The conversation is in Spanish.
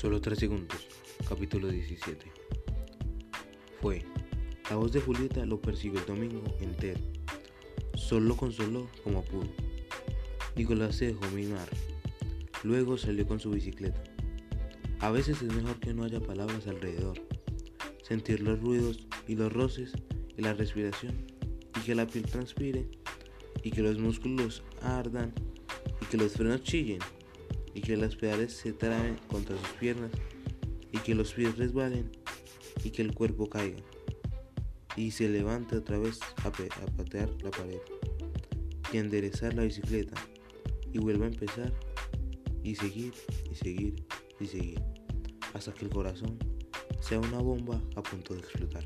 Solo 3 segundos. Capítulo 17. Fue. La voz de Julieta lo persiguió el domingo entero. Solo consoló como pudo. Nicolás se dejó mimar. Luego salió con su bicicleta. A veces es mejor que no haya palabras alrededor. Sentir los ruidos y los roces y la respiración y que la piel transpire y que los músculos ardan y que los frenos chillen y que las pedales se traben contra sus piernas y que los pies resbalen y que el cuerpo caiga y se levante otra vez a, patear la pared y enderezar la bicicleta y vuelva a empezar y seguir y seguir y seguir hasta que el corazón sea una bomba a punto de explotar.